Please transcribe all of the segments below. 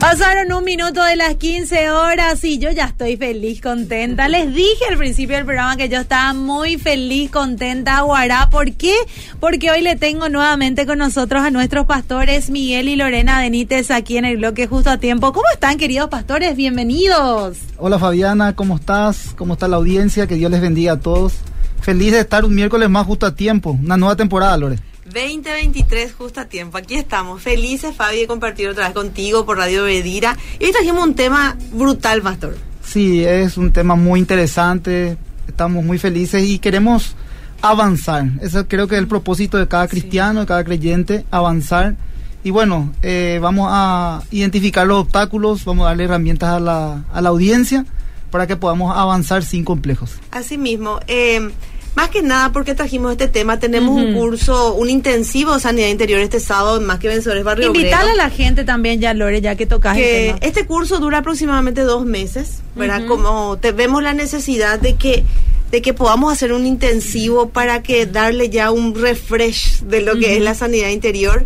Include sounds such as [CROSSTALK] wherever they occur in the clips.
Pasaron un minuto de las 15 horas y yo ya estoy feliz, contenta. Les dije al principio del programa que yo estaba muy feliz, contenta, Guará. ¿Por qué? Porque hoy le tengo nuevamente con nosotros a nuestros pastores Miguel y Lorena Benítez aquí en el bloque justo a tiempo. ¿Cómo están, queridos pastores? Bienvenidos. Hola Fabiana, ¿cómo estás? ¿Cómo está la audiencia? Que Dios les bendiga a todos. Feliz de estar un miércoles más justo a tiempo, una nueva temporada, Lore. 2023 justo a tiempo. Aquí estamos, felices, Fabi, de compartir otra vez contigo por Radio Bedira. Y hoy trajimos un tema brutal, Pastor. Sí, es un tema muy interesante. Estamos muy felices y queremos avanzar. Eso creo que es el propósito de cada cristiano, de cada creyente, avanzar. Y bueno, eh, vamos a identificar los obstáculos, vamos a darle herramientas a la, a la audiencia para que podamos avanzar sin complejos. Así mismo. Eh, más que nada porque trajimos este tema, tenemos un curso, un intensivo de sanidad interior este sábado Más que Vencedores Barrio Invitar a la gente también ya, Lore, ya que tocas que Este curso dura aproximadamente dos meses, ¿verdad? Como te, vemos la necesidad de que de que podamos hacer un intensivo para que darle ya un refresh de lo que es la sanidad interior.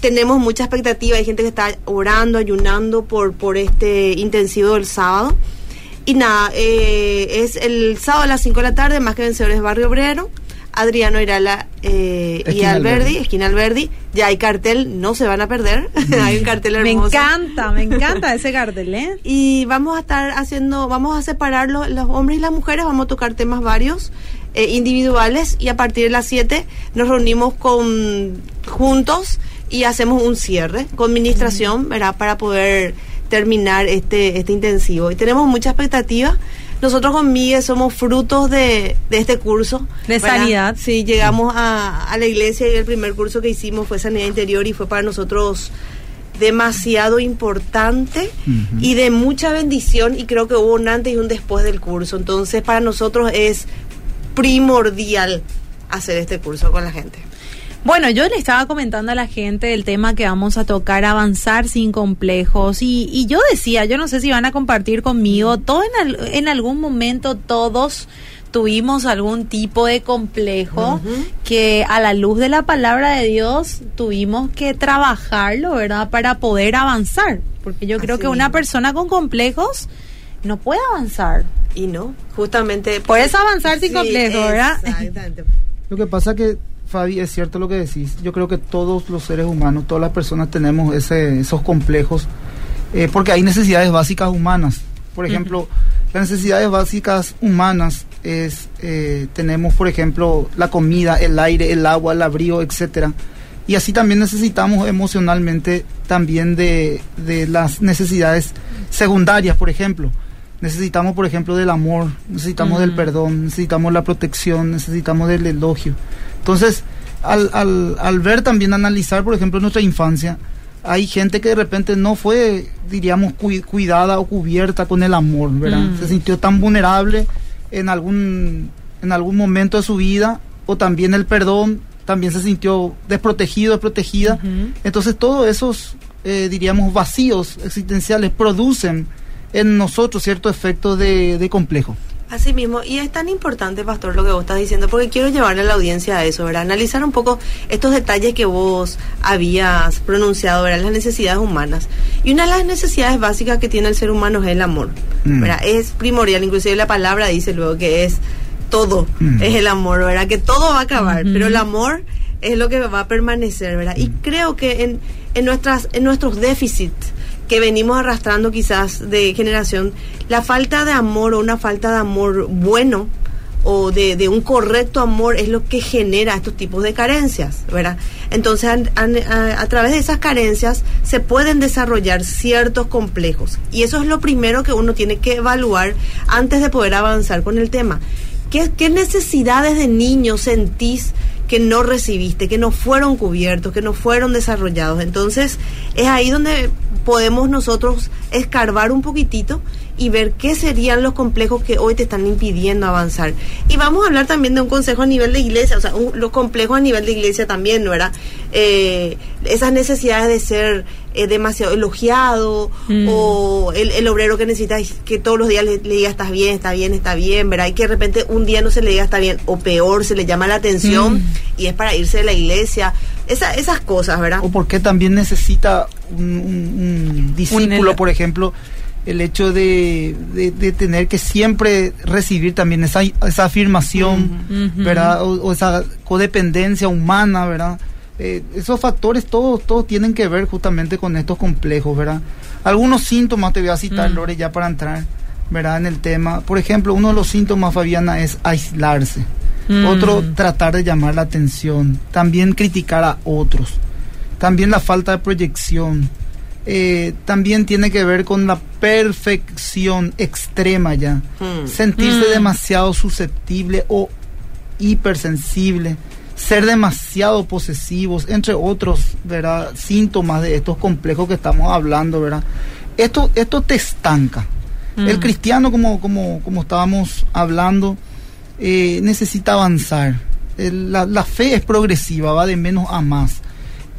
Tenemos mucha expectativa, hay gente que está orando, ayunando por, por este intensivo del sábado. Y nada, eh, es el sábado a las 5 de la tarde, más que vencedores Barrio Obrero. Adriano Irala eh, y Alberdi, esquina Alberdi. Ya hay cartel, no se van a perder. [LAUGHS] hay un cartel hermoso. Me encanta, me [LAUGHS] encanta ese cartel, ¿eh? Y vamos a estar haciendo, vamos a separar los, hombres y las mujeres, vamos a tocar temas varios. Eh, individuales y a partir de las 7 nos reunimos con juntos y hacemos un cierre con administración, ¿verdad? Para poder terminar este, este intensivo. Y tenemos mucha expectativa. Nosotros con Miguel somos frutos de, este curso. De sanidad. Sí, llegamos a, la iglesia y el primer curso que hicimos fue sanidad interior y fue para nosotros demasiado importante y de mucha bendición y creo que hubo un antes y un después del curso. Entonces para nosotros es primordial hacer este curso con la gente. Bueno, yo le estaba comentando a la gente el tema que vamos a tocar, avanzar sin complejos. Y, y yo decía, yo no sé si van a compartir conmigo, todo en, en algún momento todos tuvimos algún tipo de complejo que a la luz de la palabra de Dios tuvimos que trabajarlo, ¿verdad? Para poder avanzar. Porque yo creo que una persona con complejos no puede avanzar. Y no, justamente... Puedes avanzar sin complejos, ¿verdad? Exactamente. Lo que pasa que Fabi, es cierto lo que decís. Yo creo que todos los seres humanos, todas las personas tenemos ese, esos complejos, eh, porque hay necesidades básicas humanas. Por ejemplo, las necesidades básicas humanas es, eh, tenemos, por ejemplo, la comida, el aire, el agua, el abrigo, etcétera. Y así también necesitamos emocionalmente también de, de las necesidades secundarias, por ejemplo. Necesitamos, por ejemplo, del amor, necesitamos del perdón, necesitamos la protección, necesitamos del elogio. Entonces, al, al, al ver también, analizar, por ejemplo, nuestra infancia, hay gente que de repente no fue, diríamos, cuidada o cubierta con el amor, ¿verdad? Mm. Se sintió tan vulnerable en algún, en algún momento de su vida, o también el perdón, también se sintió desprotegido, desprotegida. Entonces, todos esos, eh, diríamos, vacíos existenciales producen en nosotros cierto efecto de, de complejo. Así mismo, y es tan importante, Pastor, lo que vos estás diciendo, porque quiero llevarle a la audiencia a eso, ¿verdad? Analizar un poco estos detalles que vos habías pronunciado, ¿verdad? Las necesidades humanas. Y una de las necesidades básicas que tiene el ser humano es el amor, mm. ¿verdad? Es primordial, inclusive la palabra dice luego que es todo, mm. es el amor, ¿verdad? Que todo va a acabar, pero el amor es lo que va a permanecer, ¿verdad? Y mm. creo que en, en, nuestras, en nuestros déficits, que venimos arrastrando quizás de generación, la falta de amor o una falta de amor bueno o de, un correcto amor es lo que genera estos tipos de carencias, ¿verdad? Entonces, a, través de esas carencias se pueden desarrollar ciertos complejos. Y eso es lo primero que uno tiene que evaluar antes de poder avanzar con el tema. ¿Qué, qué necesidades de niños sentís que no recibiste, que no fueron cubiertos, que no fueron desarrollados. Entonces, es ahí donde podemos nosotros escarbar un poquitito y ver qué serían los complejos que hoy te están impidiendo avanzar. Y vamos a hablar también de un consejo a nivel de iglesia, o sea, los complejos a nivel de iglesia también, ¿no era? Eh, esas necesidades de ser eh, demasiado elogiado mm. o el, obrero que necesita que todos los días le, diga estás bien, está bien, está bien, ¿verdad? Y que de repente un día no se le diga está bien o peor, se le llama la atención mm. y es para irse de la iglesia. Esa, esas cosas, ¿verdad? O porque también necesita un, discípulo, por ejemplo, el hecho de, de, tener que siempre recibir también esa, esa afirmación, ¿verdad? O, esa codependencia humana, ¿verdad? Eh, esos factores todos, todos tienen que ver justamente con estos complejos, ¿verdad? Algunos síntomas te voy a citar. Lore, ya para entrar, ¿verdad? En el tema. Por ejemplo, uno de los síntomas, Fabiana, es aislarse. Mm. Otro, tratar de llamar la atención. También criticar a otros. También la falta de proyección eh, también tiene que ver con la perfección extrema ya. Hmm. Sentirse hmm. demasiado susceptible o hipersensible, ser demasiado posesivos, entre otros ¿verdad? síntomas de estos complejos que estamos hablando. ¿verdad? Esto, esto te estanca. El hmm. cristiano, como, como, como estábamos hablando, eh, necesita avanzar. la, la fe es progresiva, va de menos a más.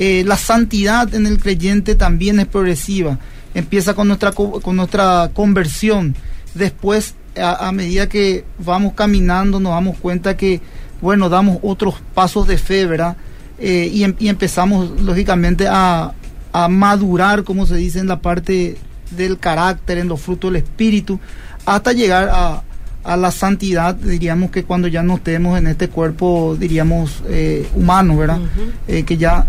Eh, la santidad en el creyente también es progresiva. Empieza con nuestra, con nuestra conversión. Después, a, medida que vamos caminando, nos damos cuenta que, bueno, damos otros pasos de fe, ¿verdad? Eh, y, em, y, empezamos, lógicamente, a, a madurar, como se dice, en la parte del carácter, en los frutos del espíritu, hasta llegar a, a la santidad, diríamos que cuando ya no estemos en este cuerpo, diríamos, eh, humano, ¿verdad? que ya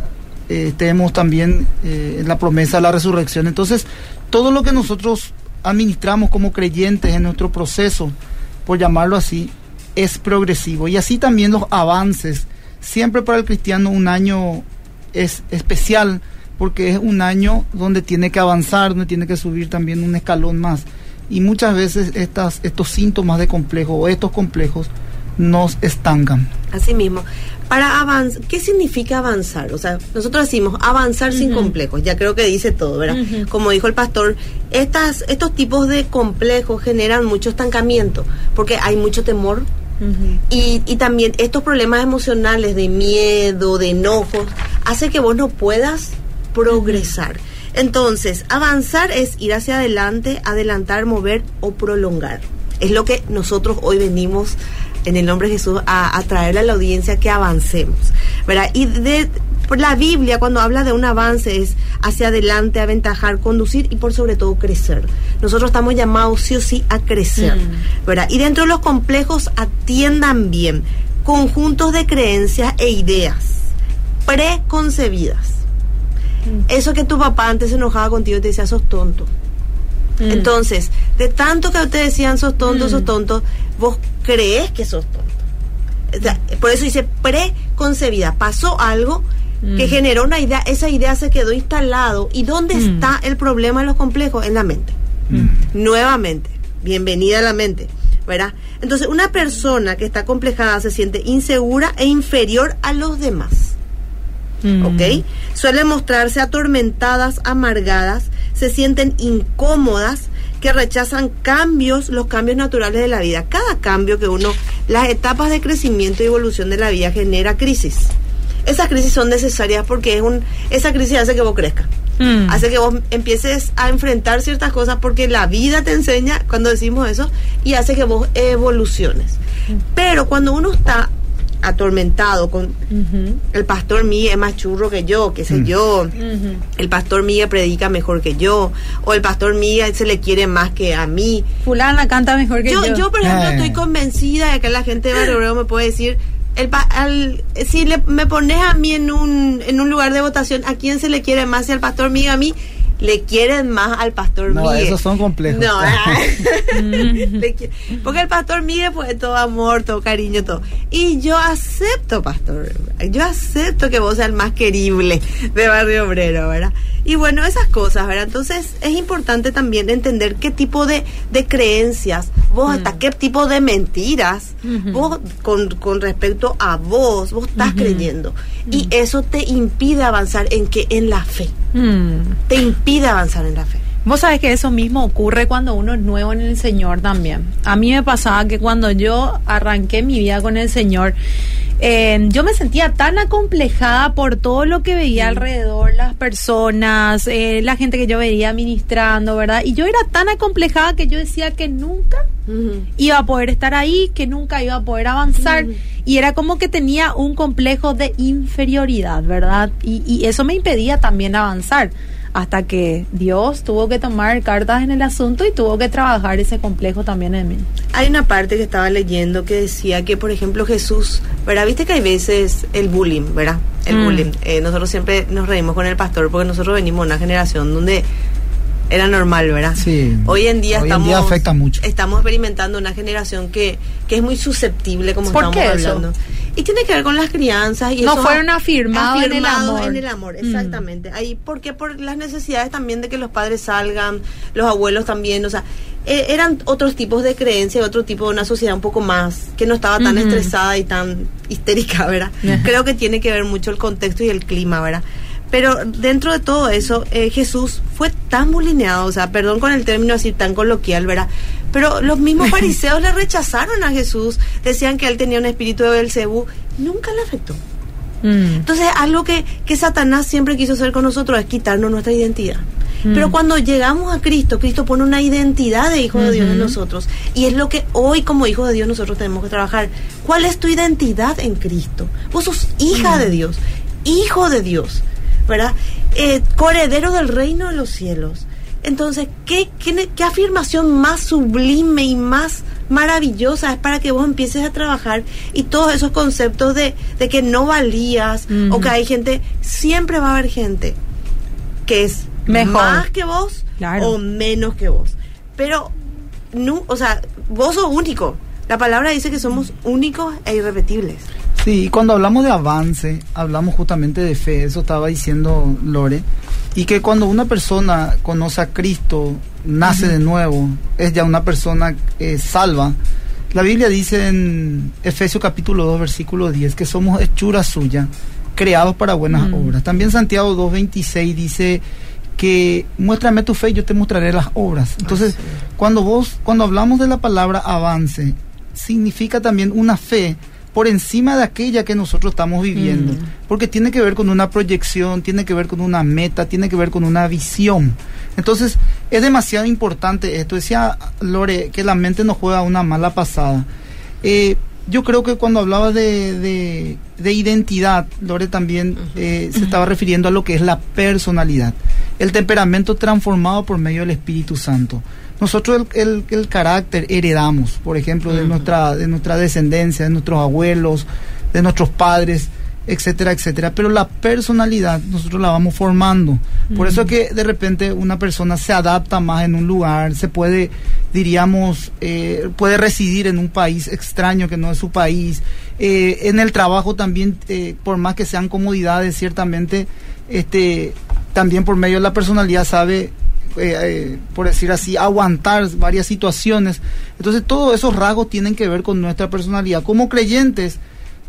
eh, tenemos también eh, la promesa de la resurrección. Entonces, todo lo que nosotros administramos como creyentes en nuestro proceso, por llamarlo así, es progresivo. Y así también los avances. Siempre para el cristiano un año es especial porque es un año donde tiene que avanzar, donde tiene que subir también un escalón más. Y muchas veces estas, estos síntomas de complejo o estos complejos nos estancan. Así mismo. Para avanzar, ¿qué significa avanzar? O sea, nosotros decimos avanzar sin complejos, ya creo que dice todo, ¿verdad? Como dijo el pastor, estas, estos tipos de complejos generan mucho estancamiento, porque hay mucho temor, y, y, también estos problemas emocionales de miedo, de enojos, hace que vos no puedas progresar. Entonces, avanzar es ir hacia adelante, adelantar, mover o prolongar. Es lo que nosotros hoy venimos en el nombre de Jesús a, a traerle a la audiencia que avancemos, ¿verdad? Y de la Biblia cuando habla de un avance es hacia adelante, aventajar, conducir y por sobre todo crecer. Nosotros estamos llamados sí o sí a crecer, mm. ¿verdad? Y dentro de los complejos atiendan bien conjuntos de creencias e ideas preconcebidas. Mm. Eso que tu papá antes se enojaba contigo y te decía, sos tonto. Mm. Entonces, de tanto que te decían sos tonto, sos tonto, vos crees que sos tonto. por eso dice preconcebida. Pasó algo que mm. generó una idea, esa idea se quedó instalado. ¿Y dónde mm. está el problema de los complejos? En la mente. Mm. Nuevamente, bienvenida a la mente. ¿verdad? Entonces, una persona que está complejada se siente insegura e inferior a los demás. ¿Ok? Suele mostrarse atormentadas, amargadas, se sienten incómodas que rechazan cambios, los cambios naturales de la vida. Cada cambio que uno, las etapas de crecimiento y evolución de la vida genera crisis. Esas crisis son necesarias porque es un, esa crisis hace que vos crezcas. Mm. Hace que vos empieces a enfrentar ciertas cosas porque la vida te enseña cuando decimos eso y hace que vos evoluciones. Mm. Pero cuando uno está atormentado con el pastor Miguel es más churro que yo, qué sé mm. yo, el pastor Miguel predica mejor que yo, o el pastor Miguel se le quiere más que a mí. Fulana canta mejor que yo. Yo, por ejemplo, eh. estoy convencida de que la gente de Barrio me puede decir, el, si le, me pones a mí en un, en un lugar de votación, ¿a quién se le quiere más? Si al pastor Miguel a mí, le quieren más al pastor No, Miguel. esos son complejos. No, [LAUGHS] le qui- porque el pastor Miguel fue todo amor, todo cariño, todo. Y yo acepto, pastor, yo acepto que vos seas el más querible de Barrio Obrero, ¿verdad? Y bueno, esas cosas, ¿verdad? Entonces es importante también entender qué tipo de, de creencias, vos hasta qué tipo de mentiras, vos con, con respecto a vos, vos estás creyendo. Y eso te impide avanzar en que en la fe. Mm. Te impide avanzar en la fe. Vos sabés que eso mismo ocurre cuando uno es nuevo en el Señor también. A mí me pasaba que cuando yo arranqué mi vida con el Señor, eh, yo me sentía tan acomplejada por todo lo que veía alrededor, las personas, eh, la gente que yo veía ministrando, ¿verdad? Y yo era tan acomplejada que yo decía que nunca iba a poder estar ahí, que nunca iba a poder avanzar. Y era como que tenía un complejo de inferioridad, ¿verdad? Y, y eso me impedía también avanzar. Hasta que Dios tuvo que tomar cartas en el asunto y tuvo que trabajar ese complejo también en mí. Hay una parte que estaba leyendo que decía que, por ejemplo, Jesús, ¿verdad? Viste que hay veces el bullying, ¿verdad? El Mm. bullying. Eh, nosotros siempre nos reímos con el pastor porque nosotros venimos de una generación donde era normal, ¿verdad? Sí. Hoy en día Hoy en estamos día afecta mucho. estamos experimentando una generación que, que es muy susceptible, como ¿Por estamos qué eso? hablando. Y tiene que ver con las crianzas y No eso fueron afirmados en el amor. en el amor, Mm. exactamente. Ahí porque por las necesidades también de que los padres salgan, los abuelos también, o sea, eh, eran otros tipos de creencias, otro tipo de una sociedad un poco más que no estaba tan estresada y tan histérica, ¿verdad? Creo que tiene que ver mucho el contexto y el clima, ¿verdad? Pero dentro de todo eso, eh, Jesús fue tan bulineado, o sea, perdón con el término así tan coloquial, ¿verdad? Pero los mismos [LAUGHS] fariseos le rechazaron a Jesús, decían que él tenía un espíritu de Belcebú, nunca le afectó. Mm. Entonces, algo que, que Satanás siempre quiso hacer con nosotros es quitarnos nuestra identidad. Mm. Pero cuando llegamos a Cristo, Cristo pone una identidad de hijo de Dios en nosotros. Y es lo que hoy como hijos de Dios nosotros tenemos que trabajar. ¿Cuál es tu identidad en Cristo? Vos sos hija de Dios, hijo de Dios, ¿verdad? Eh, coheredero del reino de los cielos. Entonces, ¿qué, qué, qué afirmación más sublime y más maravillosa es para que vos empieces a trabajar y todos esos conceptos de, de que no valías o que hay gente, siempre va a haber gente que es Mejor. más que vos Claro. o menos que vos. Pero, no, o sea, vos sos único. La palabra dice que somos únicos e irrepetibles. Sí, y cuando hablamos de avance, hablamos justamente de fe, eso estaba diciendo Lore, y que cuando una persona conoce a Cristo, nace de nuevo, es ya una persona eh, salva. La Biblia dice en Efesios capítulo 2, versículo 10, que somos hechura suya, creados para buenas Mm. obras. También Santiago 2.26 dice que muéstrame tu fe y yo te mostraré las obras. Entonces, cuando vos, cuando hablamos de la palabra avance, significa también una fe por encima de aquella que nosotros estamos viviendo, Mm. porque tiene que ver con una proyección, tiene que ver con una meta, tiene que ver con una visión. Entonces, es demasiado importante esto. Decía Lore que la mente nos juega una mala pasada. Eh, yo creo que cuando hablaba de, de- de identidad, Lore también eh, se estaba refiriendo a lo que es la personalidad, el temperamento transformado por medio del Espíritu Santo. Nosotros el, el- el carácter heredamos, por ejemplo, de, nuestra, de nuestra descendencia, de nuestros abuelos, de nuestros padres, etcétera, etcétera. Pero la personalidad nosotros la vamos formando. Por eso es que de repente una persona se adapta más en un lugar, se puede, diríamos, eh, puede residir en un país extraño que no es su país. Eh, en el trabajo también, eh, por más que sean comodidades, ciertamente, este, también por medio de la personalidad sabe eh, eh, por decir así, aguantar varias situaciones. Entonces, todos esos rasgos tienen que ver con nuestra personalidad. Como creyentes,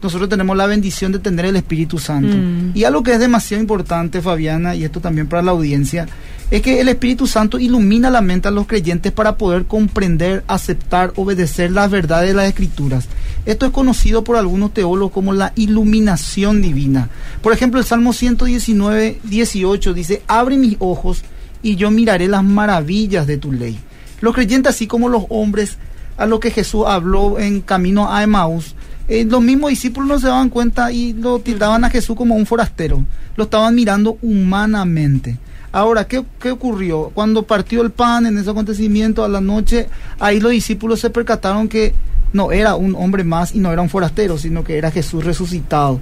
nosotros tenemos la bendición de tener el Espíritu Santo. Mm. Y algo que es demasiado importante, Fabiana, y esto también para la audiencia, es que el Espíritu Santo ilumina la mente a los creyentes para poder comprender, aceptar, obedecer las verdades de las Escrituras. Esto es conocido por algunos teólogos como la iluminación divina. Por ejemplo, el Salmo 119, 18 dice, abre mis ojos y yo miraré las maravillas de tu ley. Los creyentes, así como los hombres a lo que Jesús habló en camino a Emaús, eh, los mismos discípulos no se daban cuenta y lo tildaban a Jesús como un forastero. Lo estaban mirando humanamente. Ahora, ¿qué, ¿qué ocurrió? Cuando partió el pan en ese acontecimiento a la noche, ahí los discípulos se percataron que no era un hombre más y no era un forastero, sino que era Jesús resucitado.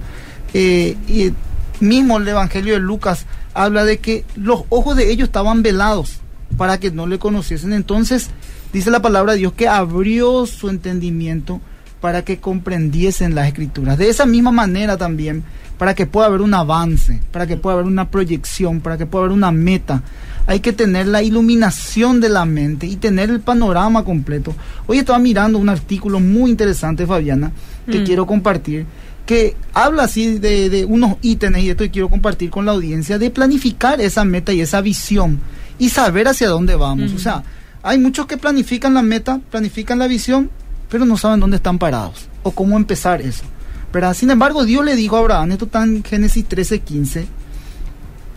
Eh, y mismo el Evangelio de Lucas habla de que los ojos de ellos estaban velados para que no le conociesen. Entonces, dice la palabra de Dios que abrió su entendimiento para que comprendiesen las escrituras. De esa misma manera también, para que pueda haber un avance, para que pueda haber una proyección, para que pueda haber una meta, hay que tener la iluminación de la mente y tener el panorama completo. Hoy estaba mirando un artículo muy interesante, Fabiana, que Mm. quiero compartir, que habla así de, de unos ítems, y esto quiero compartir con la audiencia, de planificar esa meta y esa visión y saber hacia dónde vamos. O sea, hay muchos que planifican la meta, planifican la visión, pero no saben dónde están parados o cómo empezar eso. ¿verdad? Sin embargo, Dios le dijo a Abraham, esto está en Génesis 13:15,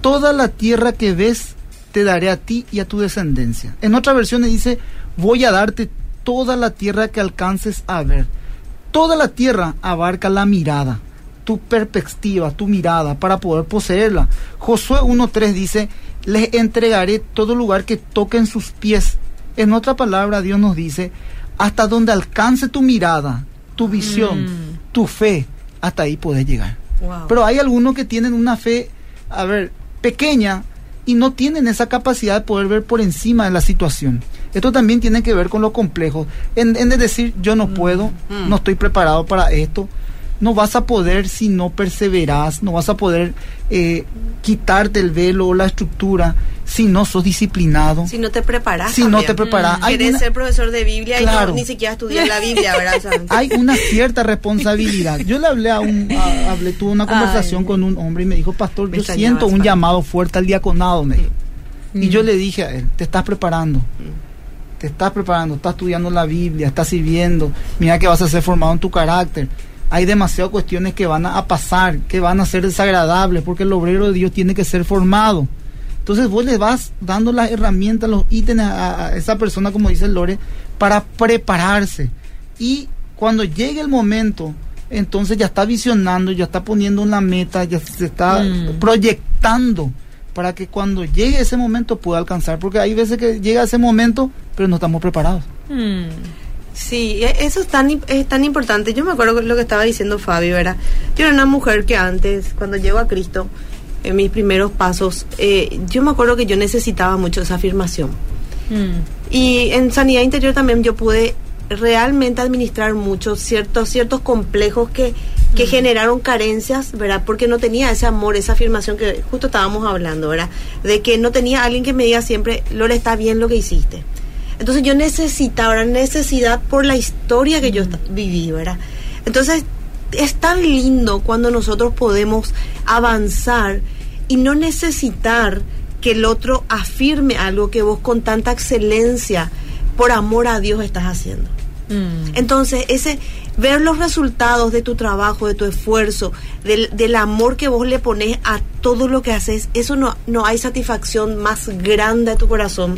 toda la tierra que ves te daré a ti y a tu descendencia. En otra versión le dice, voy a darte toda la tierra que alcances a ver. Toda la tierra abarca la mirada, tu perspectiva, tu mirada para poder poseerla. Josué 1.3 dice, les entregaré todo lugar que toquen sus pies. En otra palabra, Dios nos dice, hasta donde alcance tu mirada, tu visión, Mm. tu fe, hasta ahí puedes llegar. Wow. Pero hay algunos que tienen una fe, a ver, pequeña y no tienen esa capacidad de poder ver por encima de la situación. Esto también tiene que ver con lo complejo. En, en de decir, yo no puedo, Mm. no estoy preparado para esto. No vas a poder si no perseveras, no vas a poder eh, quitarte el velo o la estructura si no sos disciplinado, si no te preparas. si no te preparas. Hay Querés una- ser profesor de Biblia y Claro. no, ni siquiera estudiar la Biblia, ¿verdad? [LAUGHS] O sea, hay una cierta responsabilidad. Yo le hablé a un, a- hablé, tuve una conversación Ay. con un hombre y me dijo, pastor, yo siento un llamado fuerte al diaconado, me dijo. Y Mm. yo le dije a él, te estás preparando, Mm. te estás preparando, estás estudiando la Biblia, estás sirviendo, mira que vas a ser formado en tu carácter. Hay demasiadas cuestiones que van a, pasar, que van a ser desagradables, porque el obrero de Dios tiene que ser formado. Entonces vos le vas dando las herramientas, los ítems a, a esa persona, como dice Lore, para prepararse. Y cuando llegue el momento, entonces ya está visionando, ya está poniendo una meta, ya se está Mm. proyectando para que cuando llegue ese momento pueda alcanzar. Porque hay veces que llega ese momento, pero no estamos preparados. Mm. Sí, e- eso es tan, es tan importante. Yo me acuerdo lo que estaba diciendo Fabio, era Yo era una mujer que antes, cuando llego a Cristo, en mis primeros pasos, eh, yo me acuerdo que yo necesitaba mucho esa afirmación. Mm. Y en sanidad interior también yo pude realmente administrar mucho ciertos ciertos complejos que, que generaron carencias, ¿verdad? Porque no tenía ese amor, esa afirmación que justo estábamos hablando, ¿verdad? De que no tenía alguien que me diga siempre, Lore, está bien lo que hiciste. Entonces yo necesitaba, era necesidad por la historia que yo viví, ¿verdad? Entonces es tan lindo cuando nosotros podemos avanzar y no necesitar que el otro afirme algo que vos con tanta excelencia, por amor a Dios, estás haciendo. Mm. Entonces, ese ver los resultados de tu trabajo, de tu esfuerzo, del, del amor que vos le pones a todo lo que haces, eso no, no hay satisfacción más grande a tu corazón.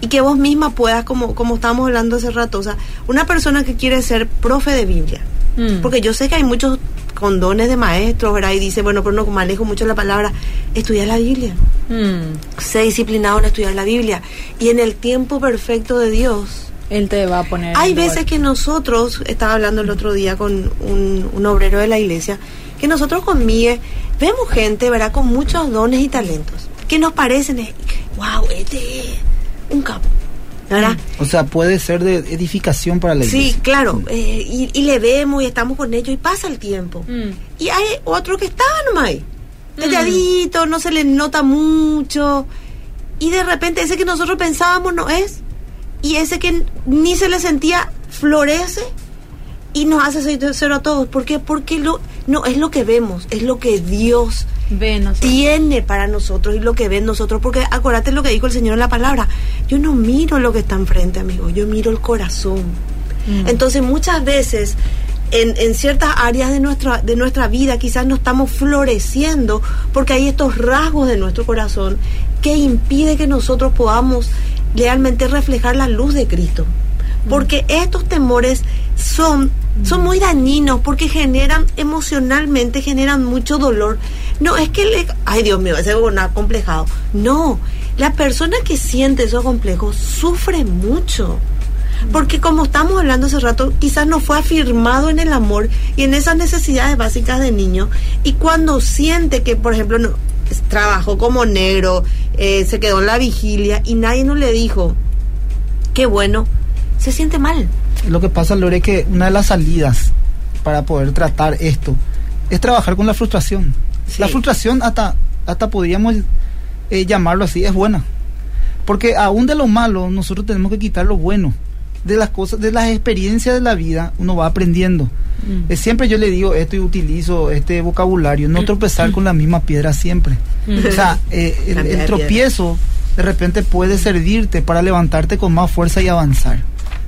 Y que vos misma puedas, como, como estábamos hablando hace rato, o sea, una persona que quiere ser profe de Biblia, Mm. porque yo sé que hay muchos condones de maestros, ¿verdad? Y dice, bueno, pero no manejo mucho la palabra, estudia la Biblia Mm. sé disciplinado en estudiar la Biblia y en el tiempo perfecto de Dios. Él te va a poner. Hay lugar. veces que nosotros, estaba hablando el otro día con un, un obrero de la iglesia, que nosotros con vemos gente, ¿verdad?, con muchos dones y talentos, que nos parecen, wow, este es un capo, ¿verdad? O sea, puede ser de edificación para la Sí, iglesia. claro, eh, y, y le vemos y estamos con ellos y pasa el tiempo. Mm. Y hay otro que está nomás ahí, calladito, no se le nota mucho. Y de repente ese que nosotros pensábamos no es. Y ese que ni se le sentía florece y nos hace ser- cero a todos. ¿Por qué? Porque lo, no, es lo que vemos, es lo que Dios Ve tiene para nosotros y lo que ven nosotros. Porque acuérdate lo que dijo el Señor en la palabra. Yo no miro lo que está enfrente, amigo, yo miro el corazón. Mm. Entonces muchas veces en, en ciertas áreas de nuestra, de nuestra vida quizás no estamos floreciendo porque hay estos rasgos de nuestro corazón que impide que nosotros podamos realmente reflejar la luz de Cristo. Porque estos temores son, son muy dañinos porque generan emocionalmente, generan mucho dolor. No es que le... Ay Dios mío, ese es un acomplejado. No, la persona que siente esos complejos sufre mucho. Porque como estamos hablando hace rato, quizás no fue afirmado en el amor y en esas necesidades básicas de niño. Y cuando siente que, por ejemplo, no, trabajó como negro, eh, se quedó en la vigilia y nadie no le dijo, qué bueno, se siente mal. Lo que pasa, Lore, es que una de las salidas para poder tratar esto es trabajar con la frustración. Sí. La frustración hasta, hasta podríamos eh, llamarlo así, es buena. Porque aún de lo malo, nosotros tenemos que quitar lo bueno. De las cosas, de las experiencias de la vida, uno va aprendiendo. Mm. Eh, siempre yo le digo esto y utilizo este vocabulario, no tropezar con la misma piedra siempre. Mm. O sea, eh, el, tropiezo de repente puede servirte para levantarte con más fuerza y avanzar.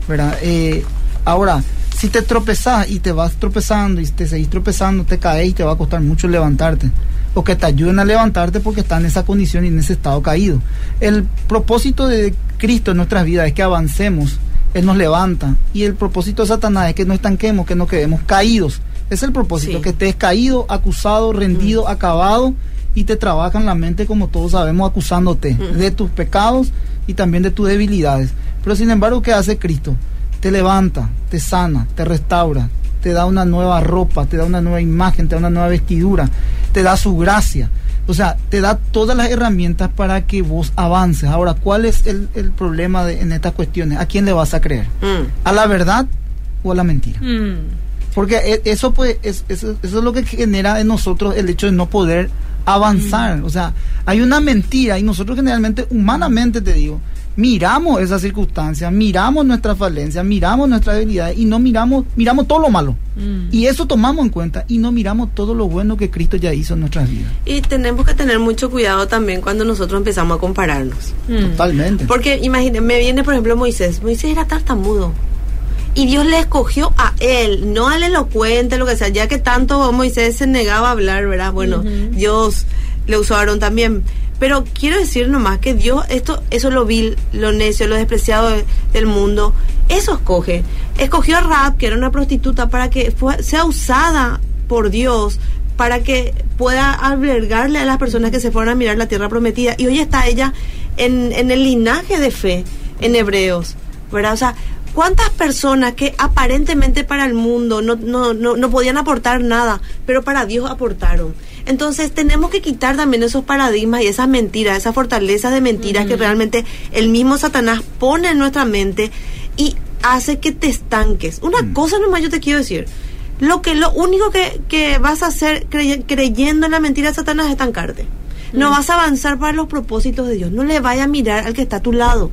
¿Verdad? Eh, ahora, si te tropezás y te vas tropezando y te seguís tropezando, te caes y te va a costar mucho levantarte. O que te ayuden a levantarte porque está en esa condición y en ese estado caído. El propósito de Cristo en nuestras vidas es que avancemos, Él nos levanta. Y el propósito de Satanás es que no estanquemos, que no quedemos caídos. Es el propósito, Sí. que estés caído, acusado, rendido, acabado y te trabaja en la mente, como todos sabemos, acusándote Mm. de tus pecados y también de tus debilidades. Pero sin embargo, ¿qué hace Cristo? Te levanta, te sana, te restaura, te da una nueva ropa, te da una nueva imagen, te da una nueva vestidura, te da su gracia. O sea, te da todas las herramientas para que vos avances. Ahora, ¿cuál es el, el problema de- en estas cuestiones? ¿A quién le vas a creer? Mm. ¿A la verdad o a la mentira? Mm. Porque e- eso pues es, eso, eso es lo que genera en nosotros el hecho de no poder avanzar. O sea, hay una mentira y nosotros generalmente, humanamente te digo, miramos esas circunstancias, miramos nuestras falencias, miramos nuestras debilidades y no miramos, miramos todo lo malo. Mm. Y eso tomamos en cuenta y no miramos todo lo bueno que Cristo ya hizo en nuestras vidas. Y tenemos que tener mucho cuidado también cuando nosotros empezamos a compararnos. Mm. Totalmente. Porque imagínate, me viene por ejemplo Moisés. Moisés era tartamudo. Y Dios le escogió a él, no al elocuente, lo que sea, ya que tanto Moisés se negaba a hablar, ¿verdad? Bueno. Dios le Aarón también. Pero quiero decir nomás que Dios, esto, eso lo vil, lo necio, lo despreciado de- del mundo, eso escoge. Escogió a Raab, que era una prostituta, para que fue- sea usada por Dios para que pueda albergarle a las personas que se fueron a mirar la tierra prometida. Y hoy está ella en, en el linaje de fe en Hebreos, ¿verdad? O sea, ¿cuántas personas que aparentemente para el mundo no, no, no, no podían aportar nada, pero para Dios aportaron? Entonces tenemos que quitar también esos paradigmas y esas mentiras, esas fortalezas de mentiras que realmente el mismo Satanás pone en nuestra mente y hace que te estanques. Una Mm. cosa nomás yo te quiero decir. Lo que lo único que, que vas a hacer crey- creyendo en la mentira de Satanás es estancarte. No vas a avanzar para los propósitos de Dios. No le vaya a mirar al que está a tu lado.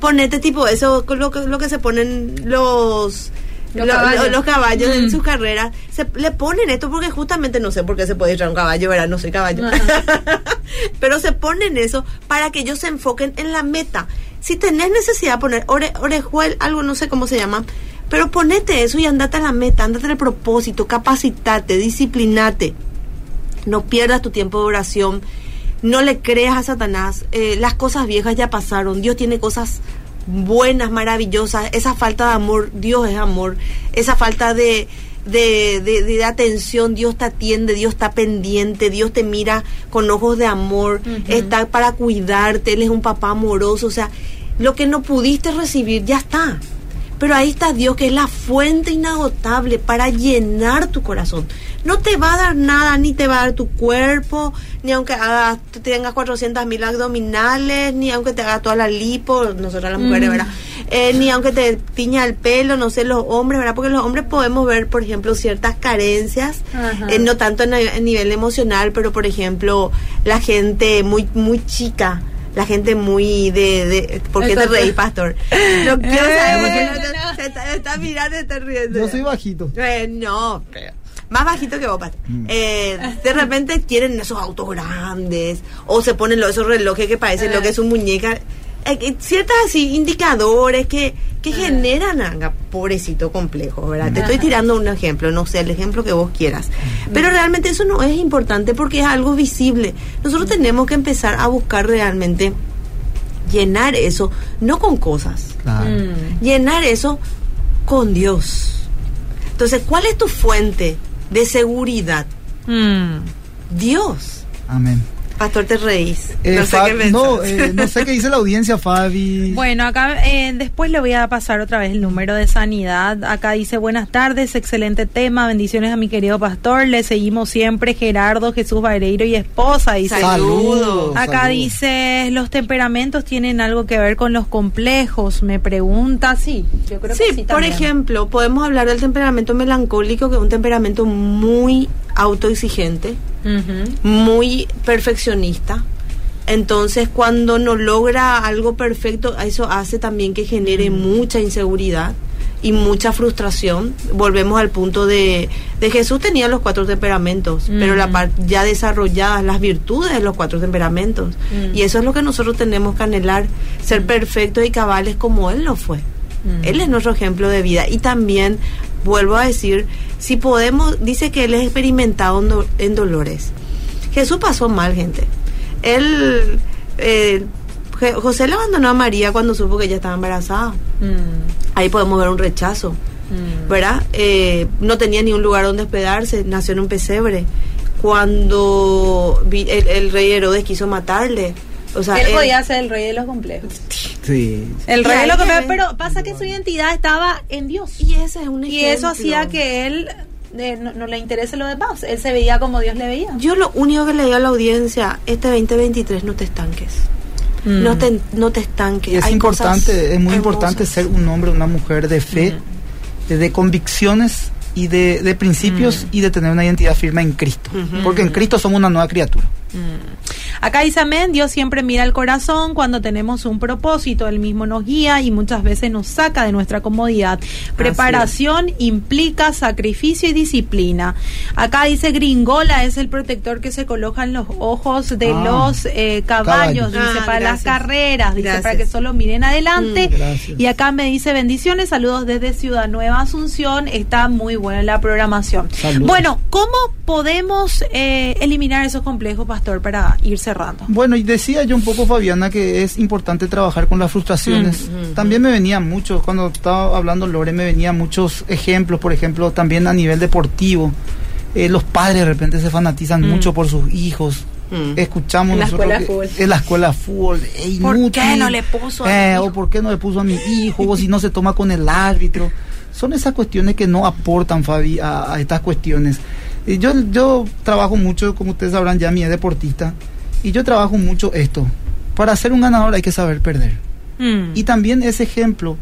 Ponete tipo eso, lo que, lo que se ponen los Los lo- caballos. lo- los caballos en Mm. sus carreras. Se, le ponen esto porque justamente no sé por qué se puede echar un caballo, ¿verdad? No soy caballo. [LAUGHS] Pero se ponen eso para que ellos se enfoquen en la meta. Si tenés necesidad de poner ore, orejuel, algo no sé cómo se llama, pero ponete eso y andate a la meta, andate al propósito, capacitate, disciplinate. No pierdas tu tiempo de oración. No le creas a Satanás. Eh, las cosas viejas ya pasaron. Dios tiene cosas buenas, maravillosas. Esa falta de amor, Dios es amor. Esa falta de, de, de- de atención, Dios te atiende, Dios está pendiente, Dios te mira con ojos de amor, está para cuidarte, Él es un papá amoroso. O sea, lo que no pudiste recibir ya está. Pero ahí está Dios, que es la fuente inagotable para llenar tu corazón. No te va a dar nada, ni te va a dar tu cuerpo, ni aunque hagas, tengas 400 mil abdominales, ni aunque te haga toda la lipo, nosotras las mujeres, Mm. ¿verdad? Eh, ni aunque te tiña el pelo, no sé, los hombres, ¿verdad? Porque los hombres podemos ver, por ejemplo, ciertas carencias, eh, no tanto en a, a nivel emocional, pero por ejemplo, la gente muy, muy chica. La gente muy de... de ¿Por qué te reís, pastor? No [LAUGHS] quiero saber por qué Eh, no te- no. se está, está mirando y está riendo. Yo soy bajito. Eh, no, más bajito que vos, Pat. Eh, de repente quieren esos autos grandes o se ponen los, esos relojes que parecen lo que es un muñeca. Eh, ciertas así indicadores que, que generan anga, pobrecito complejo, ¿verdad? Te estoy tirando un ejemplo, no sé, el ejemplo que vos quieras. Pero realmente eso no es importante porque es algo visible. Nosotros tenemos que empezar a buscar realmente llenar eso, no con cosas, Claro. Mm. llenar eso con Dios. Entonces, ¿cuál es tu fuente de seguridad? Mm. Dios. Amén. Pastor, te reís. Eh, no sé Fa- qué pensás. no, eh, no sé qué dice la audiencia, Fabi. [LAUGHS] Bueno, acá eh, después le voy a pasar otra vez el número de sanidad. Acá dice buenas tardes, excelente tema, bendiciones a mi querido pastor. Le seguimos siempre Gerardo, Jesús Vareiro y esposa. Dice. Saludos. Acá saludos. dice los temperamentos tienen algo que ver con los complejos. Me pregunta, sí, yo creo Sí, que sí. por también. ejemplo, podemos hablar del temperamento melancólico, que es un temperamento muy autoexigente, Muy perfeccionista. Entonces, cuando no logra algo perfecto, eso hace también que genere mucha inseguridad y mucha frustración. Volvemos al punto de, de Jesús tenía los cuatro temperamentos, pero la Mm. par- ya desarrolladas las virtudes de los cuatro temperamentos. Y eso es lo que nosotros tenemos que anhelar, ser perfectos y cabales como Él lo fue. Él es nuestro ejemplo de vida. Y también, vuelvo a decir, si podemos, dice que Él es experimentado en, do- en dolores. Jesús pasó mal, gente. Él, eh, José le abandonó a María cuando supo que ella estaba embarazada. Mm, Ahí podemos ver un rechazo, mm. ¿verdad? Eh, no tenía ni un lugar donde hospedarse, nació en un pesebre. Cuando vi- el, el rey Herodes quiso matarle, o sea, Él él- podía ser el rey de los complejos. Sí. El rey de los complejos, pero pasa que su identidad estaba en Dios. y ese es un Y eso ejemplo. hacía que él eh, no, no le interese lo demás. Él se veía como Dios le veía. Yo lo único que le digo a la audiencia, este 2023 no te estanques. Mm. No te no te estanques. Y es Hay importante, es muy hermosas. importante ser un hombre, una mujer de fe, de, de convicciones y de, de principios y de tener una identidad firme en Cristo. Porque en Cristo somos una nueva criatura. Acá dice amén, Dios siempre mira el corazón cuando tenemos un propósito, Él mismo nos guía y muchas veces nos saca de nuestra comodidad. Preparación implica sacrificio y disciplina. Acá dice Gringola es el protector que se coloca en los ojos de Ah, los eh, caballos, caballos. dice, Ah, para las carreras, dice, Gracias. para que solo miren adelante. Mm, y acá me dice bendiciones, saludos desde Ciudad Nueva Asunción, está muy buena la programación. Saludos. Bueno, ¿cómo podemos eh, eliminar esos complejos, pastor, para ir cerrando? Bueno, y decía yo un poco, Fabiana, que es importante trabajar con las frustraciones. Mm, mm, También me venían muchos, cuando estaba hablando Lore, me venían muchos ejemplos, por ejemplo, también a nivel deportivo. Eh, los padres de repente se fanatizan Mm. mucho por sus hijos. Mm. Escuchamos En la nosotros escuela que- fútbol. en la escuela de fútbol. "Ey, ¿Por inútil". qué no le puso a mi Eh, hijo? O por qué no le puso a mi hijo, o si no se toma con el árbitro. Son esas cuestiones que no aportan, Fabi, a, a estas cuestiones. Y yo, yo trabajo mucho, como ustedes sabrán ya, mi es deportista, y yo trabajo mucho esto. Para ser un ganador hay que saber perder. Mm. Y también ese ejemplo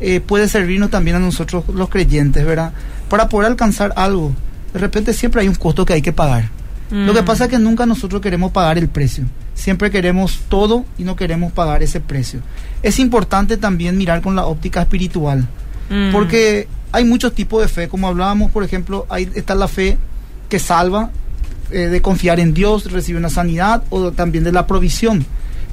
eh, puede servirnos también a nosotros los creyentes, ¿verdad? Para poder alcanzar algo. De repente siempre hay un costo que hay que pagar. Lo que Mm. pasa es que nunca nosotros queremos pagar el precio. Siempre queremos todo y no queremos pagar ese precio. Es importante también mirar con la óptica espiritual. Mm. Porque hay muchos tipos de fe, como hablábamos, por ejemplo, ahí está la fe que salva, eh, de confiar en Dios, recibir una sanidad, o también de la provisión.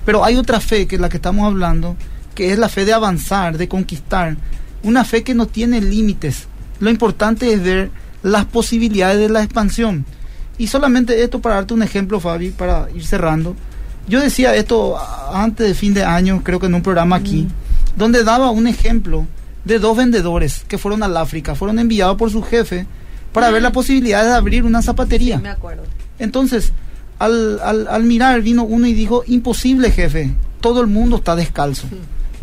Pero hay otra fe, que es la que estamos hablando, que es la fe de avanzar, de conquistar, una fe que no tiene límites. Lo importante es ver las posibilidades de la expansión. Y solamente esto para darte un ejemplo, Fabi, para ir cerrando. Yo decía esto antes de fin de año, creo que en un programa aquí, donde daba un ejemplo de dos vendedores que fueron al África, fueron enviados por su jefe para ver la posibilidad de abrir una zapatería. Sí, me acuerdo. Entonces, al, al, al mirar vino uno y dijo, imposible jefe, todo el mundo está descalzo.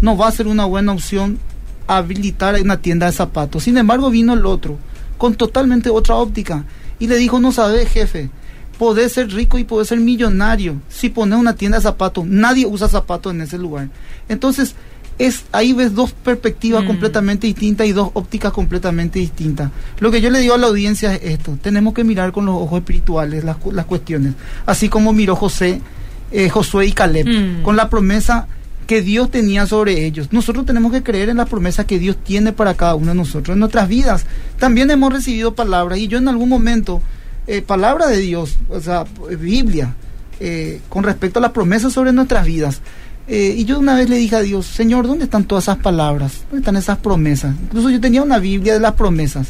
No va a ser una buena opción habilitar una tienda de zapatos. Sin embargo, vino el otro, con totalmente otra óptica, y le dijo, no sabes jefe, podés ser rico y podés ser millonario si pones una tienda de zapatos. Nadie usa zapatos en ese lugar. Entonces, es ahí ves dos perspectivas Mm. completamente distintas y dos ópticas completamente distintas. Lo que yo le digo a la audiencia es esto, tenemos que mirar con los ojos espirituales las, las cuestiones, así como miró José, eh, Josué y Caleb, Mm. con la promesa que Dios tenía sobre ellos. Nosotros tenemos que creer en la promesa que Dios tiene para cada uno de nosotros. En nuestras vidas también hemos recibido palabras y yo en algún momento, eh, palabra de Dios, o sea, Biblia, eh, con respecto a las promesas sobre nuestras vidas. Eh, y yo una vez le dije a Dios, Señor, ¿dónde están todas esas palabras? ¿Dónde están esas promesas? Incluso yo tenía una Biblia de las promesas.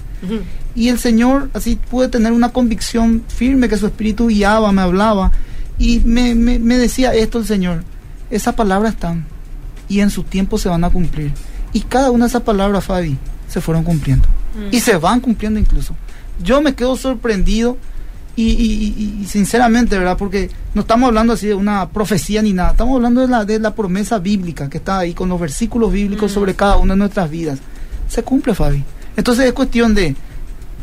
Y el Señor, así pude tener una convicción firme que su espíritu guiaba, me hablaba. Y me, me, me decía esto el Señor, esas palabras están y en su tiempo se van a cumplir. Y cada una de esas palabras, Fabi, se fueron cumpliendo. Y se van cumpliendo incluso. Yo me quedo sorprendido Y, y- y sinceramente, ¿verdad? Porque no estamos hablando así de una profecía ni nada, estamos hablando de la, de la promesa bíblica que está ahí con los versículos bíblicos sobre cada una de nuestras vidas. Se cumple, Fabi. Entonces es cuestión de,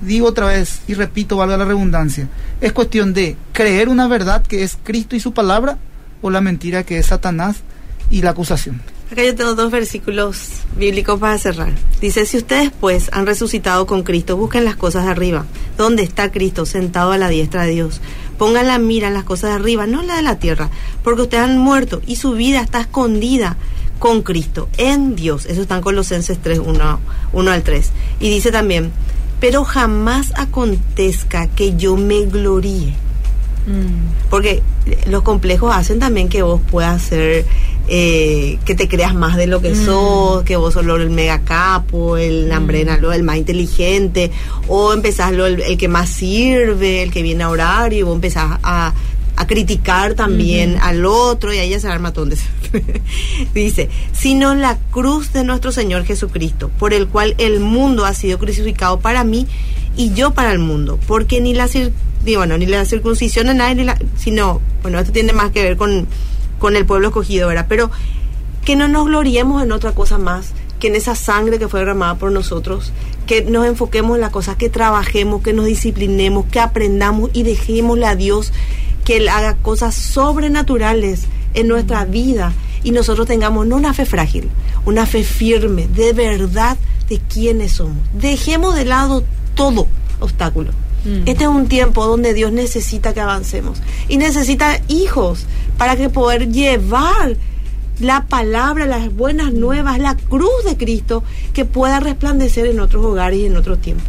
digo otra vez y repito, valga la redundancia, es cuestión de creer una verdad que es Cristo y su palabra o la mentira que es Satanás y la acusación. Acá yo tengo dos versículos bíblicos para cerrar. Dice, si ustedes pues han resucitado con Cristo, busquen las cosas de arriba, donde está Cristo sentado a la diestra de Dios. Pongan la mira en las cosas de arriba, no en la de la tierra, porque ustedes han muerto y su vida está escondida con Cristo, en Dios. Eso está en Colosenses 3, 1, 1 al 3. Y dice también, pero jamás acontezca que yo me gloríe. Porque los complejos hacen también que vos puedas ser, eh, que te creas más de lo que sos, que vos sos lo- el mega capo, el lo el más inteligente, o empezás lo, el, el que más sirve, el que viene a orar, y vos empezás a, a criticar también al otro, y ahí ya se arma todo. Dice, sino la cruz de nuestro Señor Jesucristo, por el cual el mundo ha sido crucificado para mí y yo para el mundo, porque ni la bueno, ni la circuncisión en nadie, ni la, sino, bueno, esto tiene más que ver con, con el pueblo escogido, ¿verdad? Pero que no nos gloriemos en otra cosa más que en esa sangre que fue derramada por nosotros, que nos enfoquemos en las cosas, que trabajemos, que nos disciplinemos, que aprendamos y dejémosle a Dios que Él haga cosas sobrenaturales en nuestra vida y nosotros tengamos no una fe frágil, una fe firme, de verdad, de quiénes somos. Dejemos de lado todo obstáculo. Este es un tiempo donde Dios necesita que avancemos y necesita hijos para que poder llevar la palabra, las buenas nuevas, la cruz de Cristo que pueda resplandecer en otros hogares y en otros tiempos.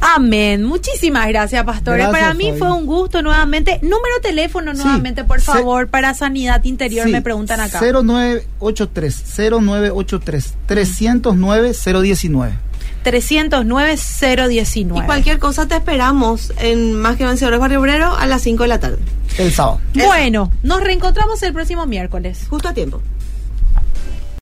Amén. Muchísimas gracias, pastores. Gracias, para mí Fabi. fue un gusto nuevamente. Número de teléfono Sí. nuevamente, por favor, para sanidad interior, Sí, me preguntan acá. 0983 0983 309 019. 309-019. Y cualquier cosa te esperamos en Más que Vencedores Barrio Obrero a las 5 de la tarde. El sábado. Bueno, nos reencontramos el próximo miércoles. Justo a tiempo.